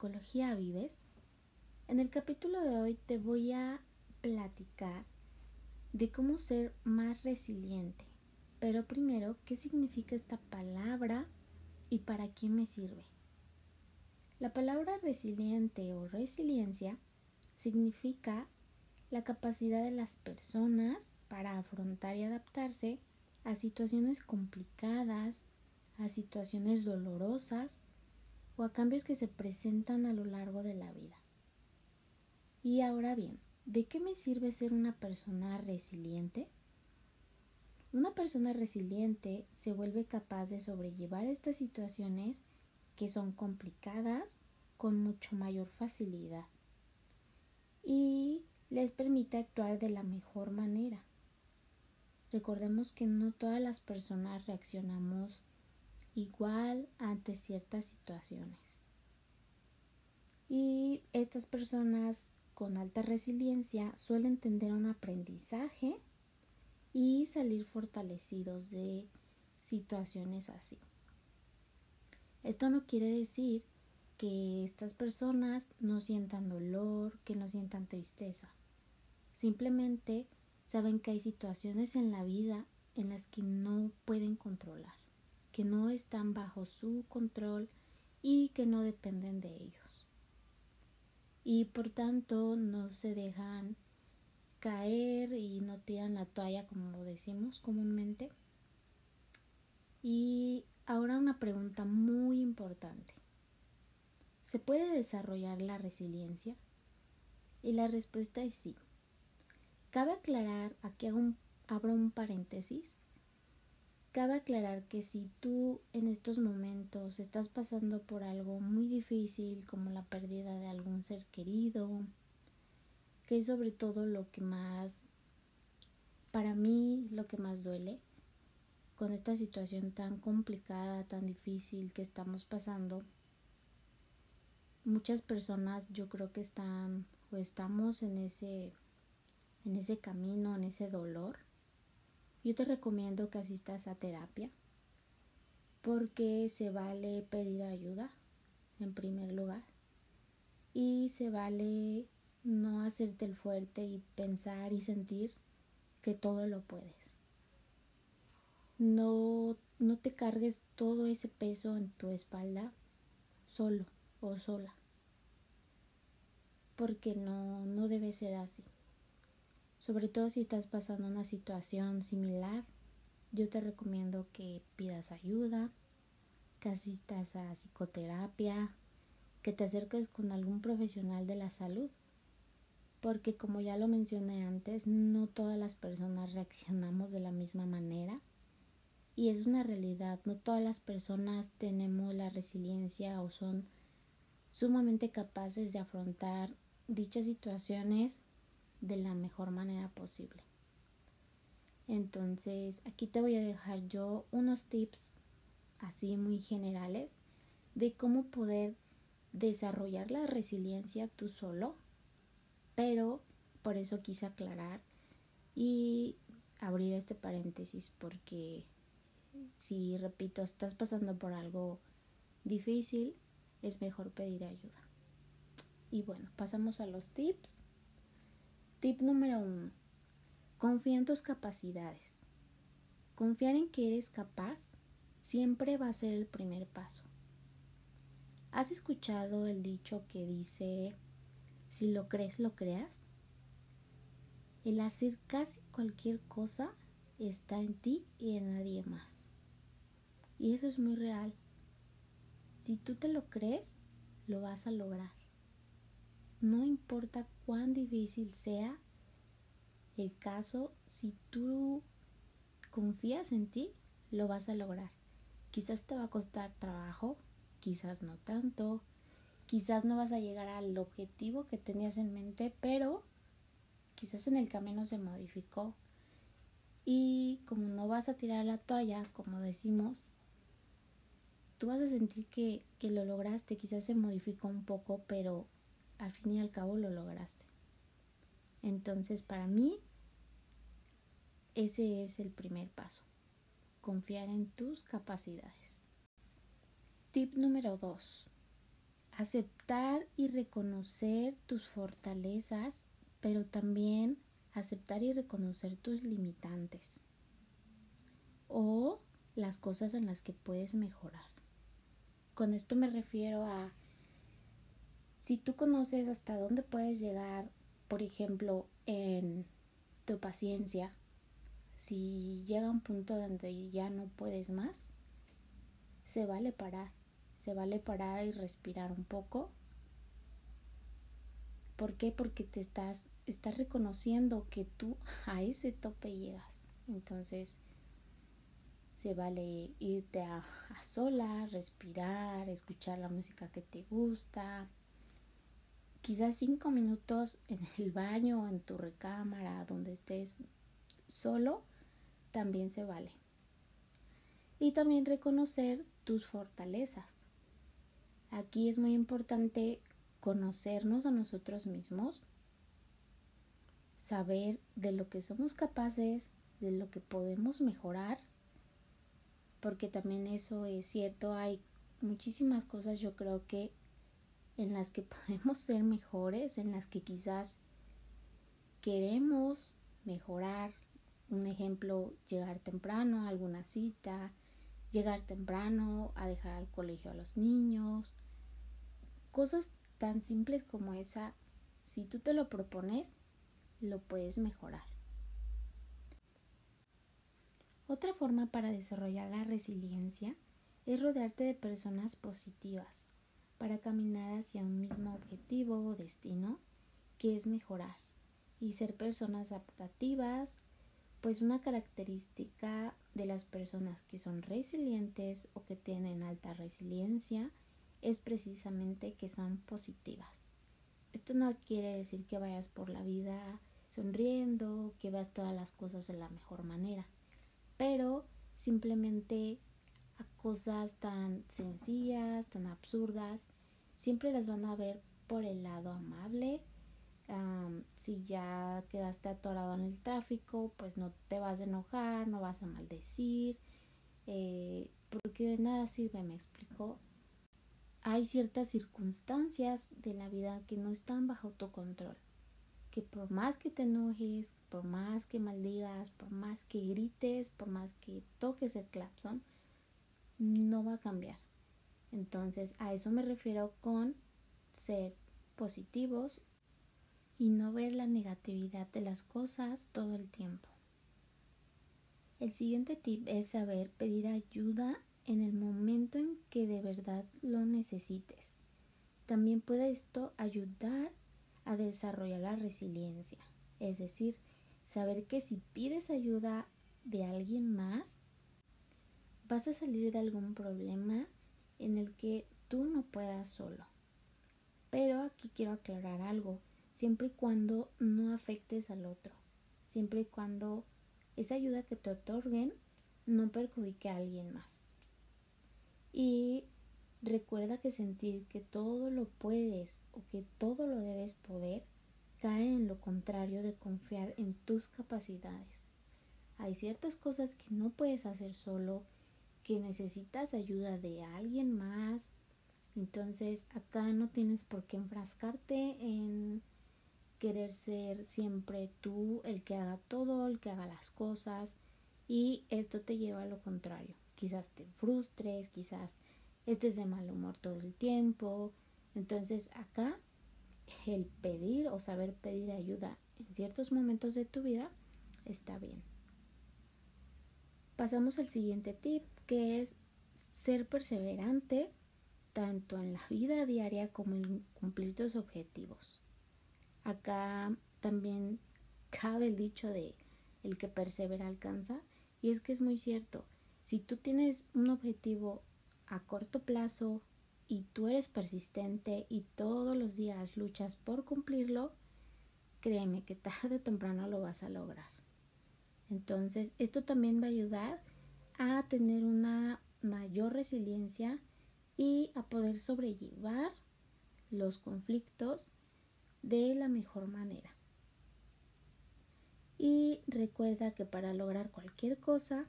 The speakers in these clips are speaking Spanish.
Vives. En el capítulo de hoy te voy a platicar de cómo ser más resiliente. Pero primero, ¿qué significa esta palabra y para qué me sirve? La palabra resiliente o resiliencia significa la capacidad de las personas para afrontar y adaptarse a situaciones complicadas, a situaciones dolorosas o a cambios que se presentan a lo largo de la vida. Y ahora bien, ¿de qué me sirve ser una persona resiliente? Una persona resiliente se vuelve capaz de sobrellevar estas situaciones que son complicadas con mucho mayor facilidad y les permite actuar de la mejor manera. Recordemos que no todas las personas reaccionamos igual ante ciertas situaciones. Y estas personas con alta resiliencia suelen tener un aprendizaje y salir fortalecidos de situaciones así. Esto no quiere decir que estas personas no sientan dolor, que no sientan tristeza. Simplemente saben que hay situaciones en la vida en las que no pueden controlar que no están bajo su control y que no dependen de ellos. Y por tanto no se dejan caer y no tiran la toalla como decimos comúnmente. Y ahora una pregunta muy importante. ¿Se puede desarrollar la resiliencia? Y la respuesta es sí. Cabe aclarar, aquí abro un paréntesis, Cabe aclarar que si tú en estos momentos estás pasando por algo muy difícil como la pérdida de algún ser querido, que es sobre todo lo que más, para mí, lo que más duele con esta situación tan complicada, tan difícil que estamos pasando, muchas personas yo creo que están o estamos en ese en ese camino, en ese dolor yo te recomiendo que asistas a terapia porque se vale pedir ayuda en primer lugar y se vale no hacerte el fuerte y pensar y sentir que todo lo puedes. No, no te cargues todo ese peso en tu espalda solo o sola porque no, no debe ser así. Sobre todo si estás pasando una situación similar, yo te recomiendo que pidas ayuda, que asistas a psicoterapia, que te acerques con algún profesional de la salud. Porque como ya lo mencioné antes, no todas las personas reaccionamos de la misma manera. Y es una realidad, no todas las personas tenemos la resiliencia o son sumamente capaces de afrontar dichas situaciones de la mejor manera posible. Entonces, aquí te voy a dejar yo unos tips así muy generales de cómo poder desarrollar la resiliencia tú solo, pero por eso quise aclarar y abrir este paréntesis porque si repito, estás pasando por algo difícil, es mejor pedir ayuda. Y bueno, pasamos a los tips. Tip número uno. Confía en tus capacidades. Confiar en que eres capaz siempre va a ser el primer paso. ¿Has escuchado el dicho que dice, si lo crees, lo creas? El hacer casi cualquier cosa está en ti y en nadie más. Y eso es muy real. Si tú te lo crees, lo vas a lograr. No importa cuán difícil sea el caso, si tú confías en ti, lo vas a lograr. Quizás te va a costar trabajo, quizás no tanto, quizás no vas a llegar al objetivo que tenías en mente, pero quizás en el camino se modificó. Y como no vas a tirar la toalla, como decimos, tú vas a sentir que, que lo lograste, quizás se modificó un poco, pero al fin y al cabo lo lograste. Entonces, para mí, ese es el primer paso. Confiar en tus capacidades. Tip número 2. aceptar y reconocer tus fortalezas, pero también aceptar y reconocer tus limitantes o las cosas en las que puedes mejorar. Con esto me refiero a si tú conoces hasta dónde puedes llegar, por ejemplo, en tu paciencia, si llega un punto donde ya no puedes más, se vale parar, se vale parar y respirar un poco. ¿Por qué? Porque te estás, estás reconociendo que tú a ese tope llegas. Entonces, se vale irte a, a sola, respirar, escuchar la música que te gusta, quizás cinco minutos en el baño o en tu recámara, donde estés solo, también se vale. Y también reconocer tus fortalezas. Aquí es muy importante conocernos a nosotros mismos, saber de lo que somos capaces, de lo que podemos mejorar porque también eso es cierto, hay muchísimas cosas yo creo que en las que podemos ser mejores, en las que quizás queremos mejorar. Un ejemplo, llegar temprano a alguna cita, llegar temprano a dejar al colegio a los niños. Cosas tan simples como esa, si tú te lo propones, lo puedes mejorar. Otra forma para desarrollar la resiliencia es rodearte de personas positivas para caminar hacia un mismo objetivo o destino que es mejorar y ser personas adaptativas, pues una característica de las personas que son resilientes o que tienen alta resiliencia es precisamente que son positivas. Esto no quiere decir que vayas por la vida sonriendo, que veas todas las cosas de la mejor manera pero simplemente cosas tan sencillas, tan absurdas, siempre las van a ver por el lado amable. si ya quedaste atorado en el tráfico, pues no te vas a enojar, no vas a maldecir, eh, porque de nada sirve, me explico. Hay ciertas circunstancias de la vida que no están bajo tu control que por más que te enojes, por más que maldigas, por más que grites, por más que toques el clapson, no va a cambiar. Entonces a eso me refiero con ser positivos y no ver la negatividad de las cosas todo el tiempo. El siguiente tip es saber pedir ayuda en el momento en que de verdad lo necesites. También puede esto ayudar a desarrollar la resiliencia, es decir, saber que si pides ayuda de alguien más, vas a salir de algún problema en el que tú no puedas solo. Pero aquí quiero aclarar algo, siempre y cuando no afectes al otro, siempre y cuando esa ayuda que te otorguen no perjudique a alguien más. Y Recuerda que sentir que todo lo puedes o que todo lo debes poder cae en lo contrario de confiar en tus capacidades. Hay ciertas cosas que no puedes hacer solo, que necesitas ayuda de alguien más. Entonces acá no tienes por qué enfrascarte en querer ser siempre tú el que haga todo, el que haga las cosas y esto te lleva a lo contrario. Quizás te frustres, quizás estés de mal humor todo el tiempo. Entonces acá el pedir o saber pedir ayuda en ciertos momentos de tu vida está bien. Pasamos al siguiente tip que es ser perseverante tanto en la vida diaria como en cumplir tus objetivos. Acá también cabe el dicho de el que persevera alcanza y es que es muy cierto. Si tú tienes un objetivo a corto plazo y tú eres persistente y todos los días luchas por cumplirlo, créeme que tarde o temprano lo vas a lograr. Entonces, esto también va a ayudar a tener una mayor resiliencia y a poder sobrellevar los conflictos de la mejor manera. Y recuerda que para lograr cualquier cosa,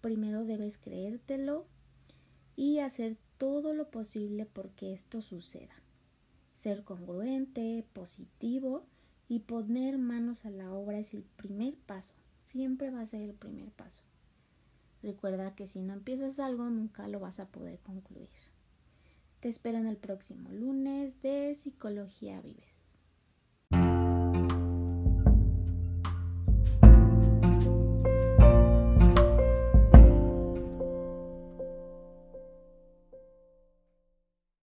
primero debes creértelo y hacer todo lo posible porque esto suceda. Ser congruente, positivo y poner manos a la obra es el primer paso. Siempre va a ser el primer paso. Recuerda que si no empiezas algo nunca lo vas a poder concluir. Te espero en el próximo lunes de Psicología Vives.